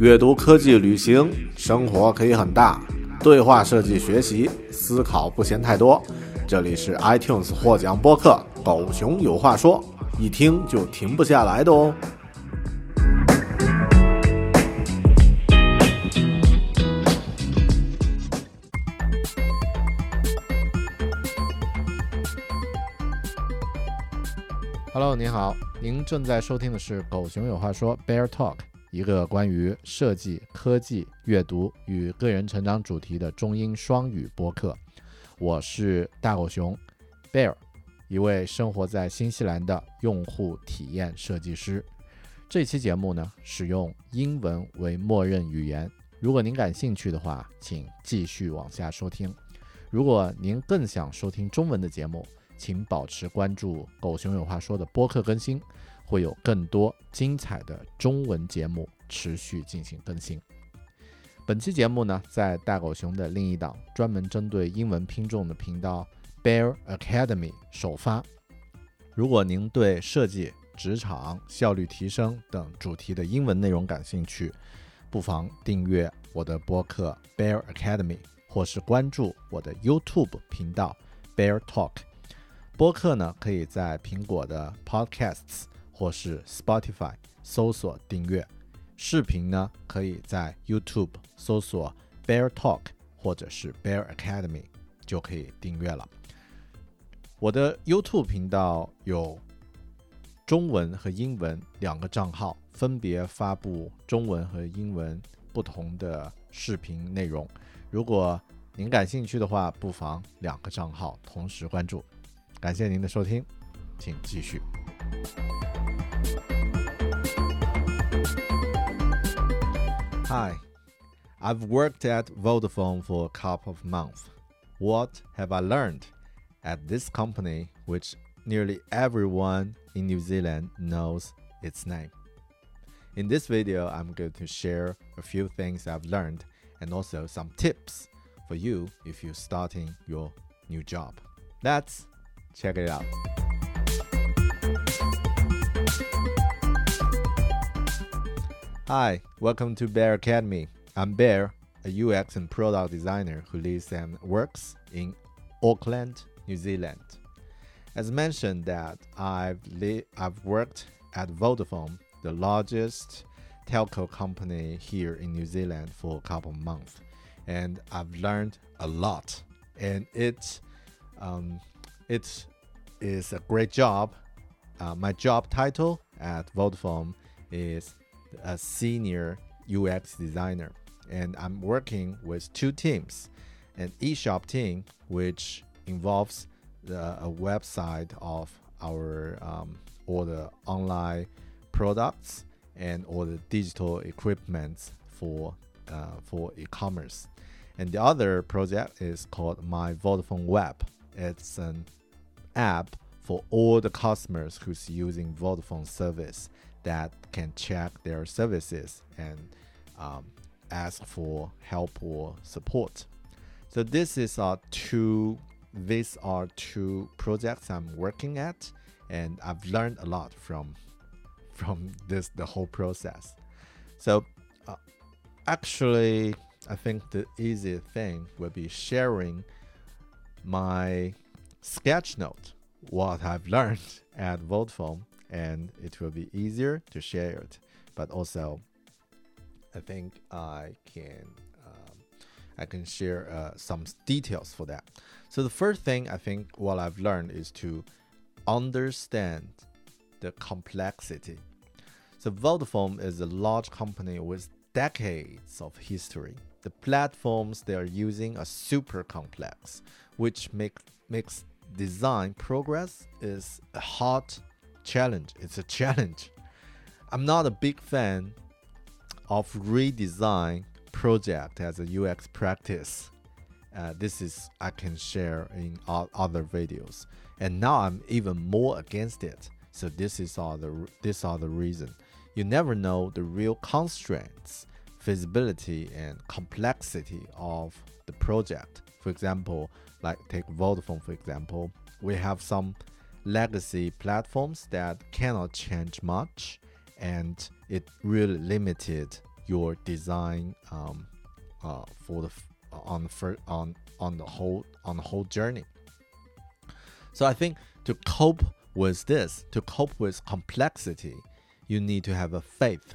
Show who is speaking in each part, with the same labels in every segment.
Speaker 1: 阅读、科技、旅行，生活可以很大。对话设计、学习、思考不嫌太多。这里是 iTunes 获奖播客《狗熊有话说》，一听就停不下来的哦。Hello，您好，您正在收听的是《狗熊有话说》Bear Talk。一个关于设计、科技、阅读与个人成长主题的中英双语播客。我是大狗熊 Bear，一位生活在新西兰的用户体验设计师。这期节目呢，使用英文为默认语言。如果您感兴趣的话，请继续往下收听。如果您更想收听中文的节目，请保持关注“狗熊有话说”的播客更新。会有更多精彩的中文节目持续进行更新。本期节目呢，在大狗熊的另一档专门针对英文拼众的频道 Bear Academy 首发。如果您对设计、职场、效率提升等主题的英文内容感兴趣，不妨订阅我的播客 Bear Academy，或是关注我的 YouTube 频道 Bear Talk。播客呢，可以在苹果的 Podcasts。或是 Spotify 搜索订阅，视频呢可以在 YouTube 搜索 Bear Talk 或者是 Bear Academy 就可以订阅了。我的 YouTube 频道有中文和英文两个账号，分别发布中文和英文不同的视频内容。如果您感兴趣的话，不妨两个账号同时关注。感谢您的收听，请继续。Hi, I've worked at Vodafone for a couple of months. What have I learned at this company, which nearly everyone in New Zealand knows its name? In this video, I'm going to share a few things I've learned and also some tips for you if you're starting your new job. Let's check it out. Hi, welcome to Bear Academy. I'm Bear, a UX and product designer who lives and works in Auckland, New Zealand. As mentioned that I've I've worked at Vodafone, the largest telco company here in New Zealand for a couple months, and I've learned a lot. And it um, it is a great job. Uh, my job title at Vodafone is a senior UX designer, and I'm working with two teams an eShop team, which involves the, a website of our um, all the online products and all the digital equipment for uh, for e-commerce. And the other project is called My Vodafone Web. It's an app for all the customers who's using Vodafone service that can check their services and um, ask for help or support. So this is our two these are two projects I'm working at and I've learned a lot from from this the whole process. So uh, actually I think the easy thing would be sharing my sketch note what I've learned at Vodafone and it will be easier to share it. But also, I think I can um, I can share uh, some details for that. So the first thing I think what I've learned is to understand the complexity. So Vodafone is a large company with decades of history. The platforms they are using are super complex, which make, makes design progress is a hard challenge. It's a challenge. I'm not a big fan of redesign project as a UX practice. Uh, this is I can share in other videos, and now I'm even more against it. So this is all the this are the reason. You never know the real constraints, feasibility, and complexity of the project. For example, like take Vodafone for example, we have some legacy platforms that cannot change much and it really limited your design um, uh, for the on the on on the whole on the whole journey. So I think to cope with this, to cope with complexity, you need to have a faith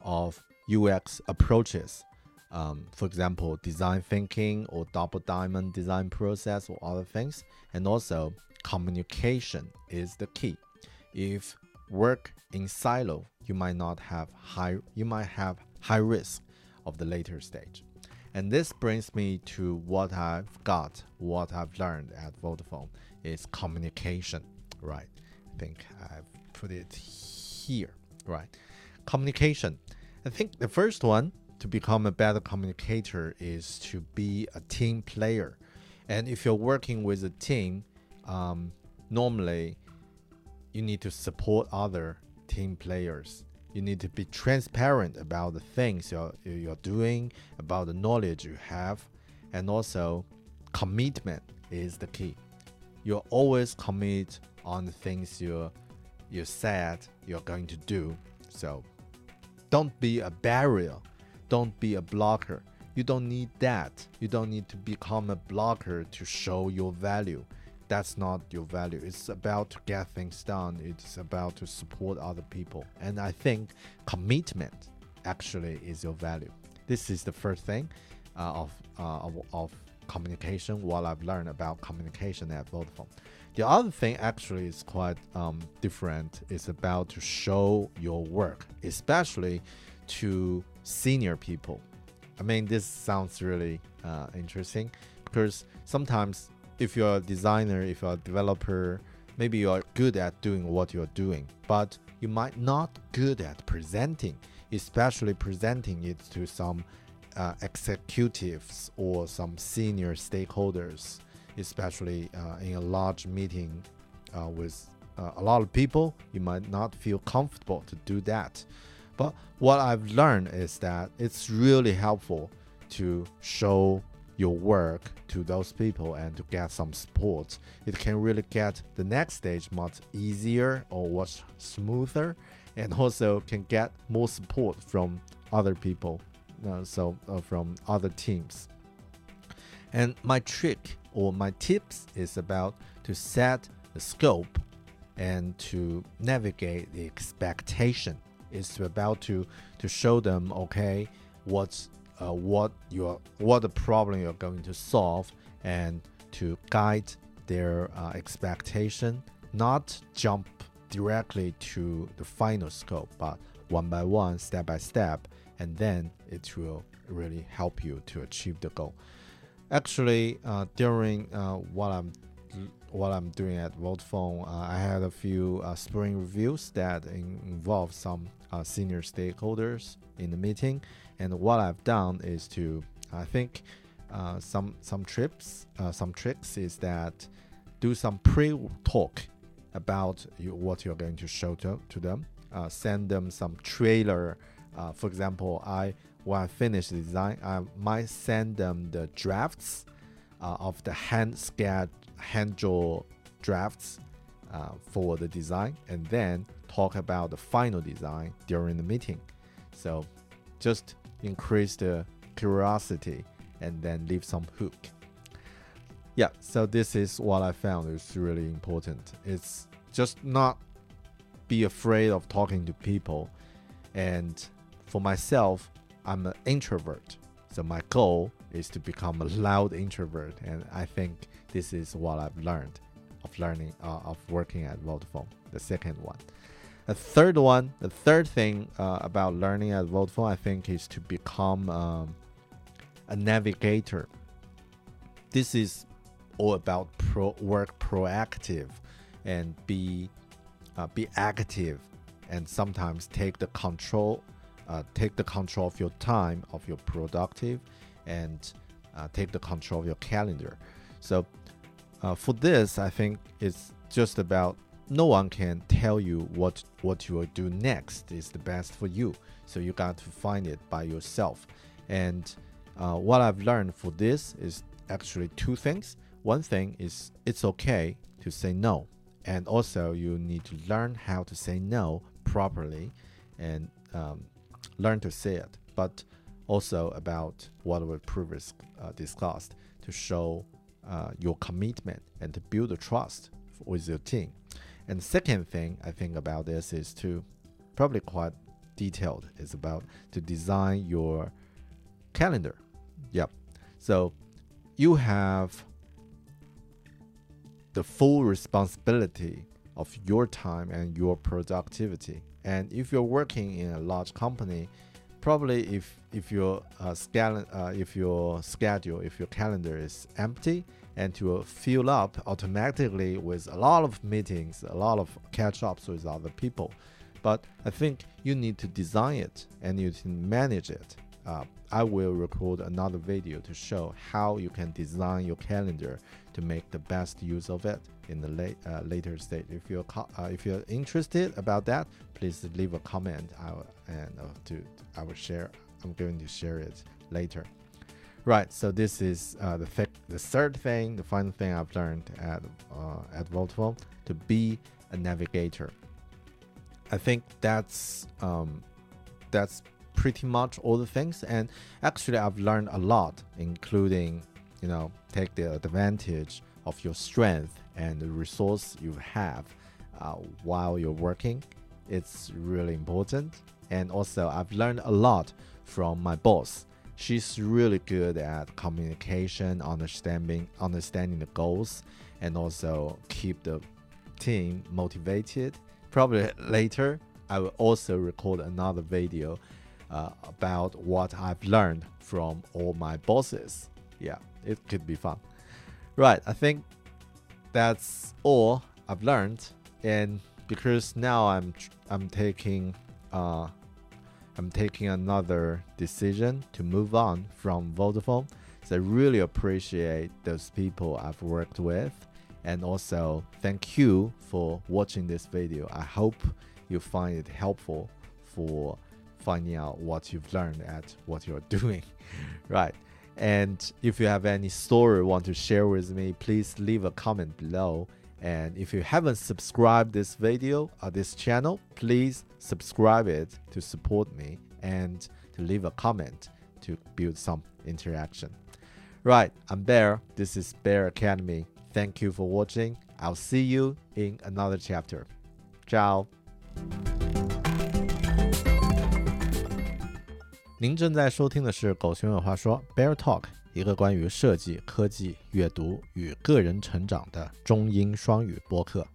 Speaker 1: of UX approaches. Um, for example, design thinking or double diamond design process or other things. And also, communication is the key. If work in silo, you might not have high you might have high risk of the later stage. And this brings me to what I've got, what I've learned at Vodafone is communication, right? I think I've put it here, right? Communication. I think the first one to become a better communicator is to be a team player. And if you're working with a team, um, normally you need to support other team players. You need to be transparent about the things you're, you're doing, about the knowledge you have, and also commitment is the key. You always commit on the things you you said you're going to do. So don't be a barrier. Don't be a blocker. You don't need that. You don't need to become a blocker to show your value. That's not your value. It's about to get things done. It's about to support other people. And I think commitment actually is your value. This is the first thing uh, of, uh, of, of communication, what I've learned about communication at Vodafone. The other thing actually is quite um, different. It's about to show your work, especially to senior people. I mean, this sounds really uh, interesting because sometimes if you're a designer, if you're a developer, maybe you're good at doing what you're doing, but you might not good at presenting, especially presenting it to some uh, executives or some senior stakeholders especially uh, in a large meeting uh, with uh, a lot of people, you might not feel comfortable to do that. But what I've learned is that it's really helpful to show your work to those people and to get some support. It can really get the next stage much easier or much smoother, and also can get more support from other people, uh, so uh, from other teams. And my trick or my tips is about to set the scope and to navigate the expectation. It's about to to show them okay what's uh, what your what the problem you're going to solve and to guide their uh, expectation, not jump directly to the final scope, but one by one, step by step, and then it will really help you to achieve the goal. Actually, uh, during uh, what I'm what I'm doing at Vodafone, uh, I had a few uh, spring reviews that in, involve some uh, senior stakeholders in the meeting, and what I've done is to I think uh, some some trips some tricks is that do some pre-talk about you, what you're going to show to, to them. send them some trailer. for example, I when I finish the design, I might send them the drafts uh, of the hand sketch, hand draw drafts uh, for the design, and then talk about the final design during the meeting. So just increase the curiosity and then leave some hook. Yeah, so this is what I found is really important. It's just not be afraid of talking to people. And for myself, I'm an introvert. So my goal is to become a loud introvert, and I think this is what I've learned of learning uh, of working at Vodafone. The second one. The third one, the third thing uh, about learning at Vodafone, I think, is to become um, a navigator. This is all about pro work proactive and be uh, be active and sometimes take the control uh, take the control of your time, of your productive, and uh, take the control of your calendar. So uh, for this, I think it's just about no one can tell you what what you will do next is the best for you. So you got to find it by yourself. And uh, what I've learned for this is actually two things. One thing is it's okay to say no, and also you need to learn how to say no properly and um, learn to say it. but also about what we previously uh, discussed to show uh, your commitment and to build a trust with your team. And the second thing I think about this is to probably quite detailed is about to design your calendar. Yep. So you have the full responsibility of your time and your productivity. And if you're working in a large company, probably if if your uh, scale, uh, if your schedule, if your calendar is empty and to fill up automatically with a lot of meetings, a lot of catch ups with other people. But I think you need to design it and you can manage it. Uh, I will record another video to show how you can design your calendar to make the best use of it in the late, uh, later stage. If you're uh, if you're interested about that, please leave a comment. I will, and uh, to I will share. I'm going to share it later. Right. So this is uh, the the third thing, the final thing I've learned at uh, at Vodafone to be a navigator. I think that's um, that's pretty much all the things. And actually, I've learned a lot, including you know take the advantage of your strength and the resource you have uh, while you're working. It's really important. And also, I've learned a lot from my boss. She's really good at communication, understanding, understanding the goals, and also keep the team motivated. Probably later, I will also record another video uh, about what I've learned from all my bosses. Yeah, it could be fun. Right, I think that's all I've learned, and because now I'm I'm taking uh, I'm taking another decision to move on from Vodafone. So I really appreciate those people I've worked with, and also thank you for watching this video. I hope you find it helpful for finding out what you've learned at what you're doing, right? And if you have any story you want to share with me, please leave a comment below. And if you haven't subscribed this video or this channel, please subscribe it to support me and to leave a comment to build some interaction. Right, I'm Bear. This is Bear Academy. Thank you for watching. I'll see you in another chapter. Ciao. 您正在收听的是《狗熊有话说》Bear Talk，一个关于设计、科技、阅读与个人成长的中英双语播客。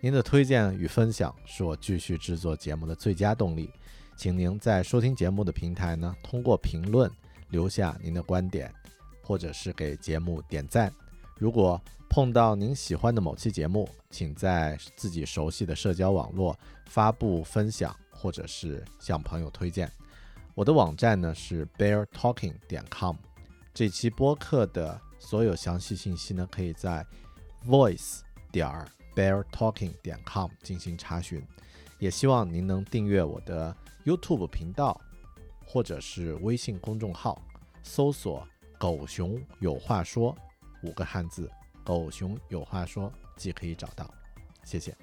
Speaker 1: 您的推荐与分享是我继续制作节目的最佳动力。请您在收听节目的平台呢，通过评论留下您的观点，或者是给节目点赞。如果碰到您喜欢的某期节目，请在自己熟悉的社交网络发布分享，或者是向朋友推荐。我的网站呢是 beartalking 点 com，这期播客的所有详细信息呢，可以在 voice 点 beartalking 点 com 进行查询。也希望您能订阅我的 YouTube 频道，或者是微信公众号，搜索“狗熊有话说”五个汉字，“狗熊有话说”即可以找到。谢谢。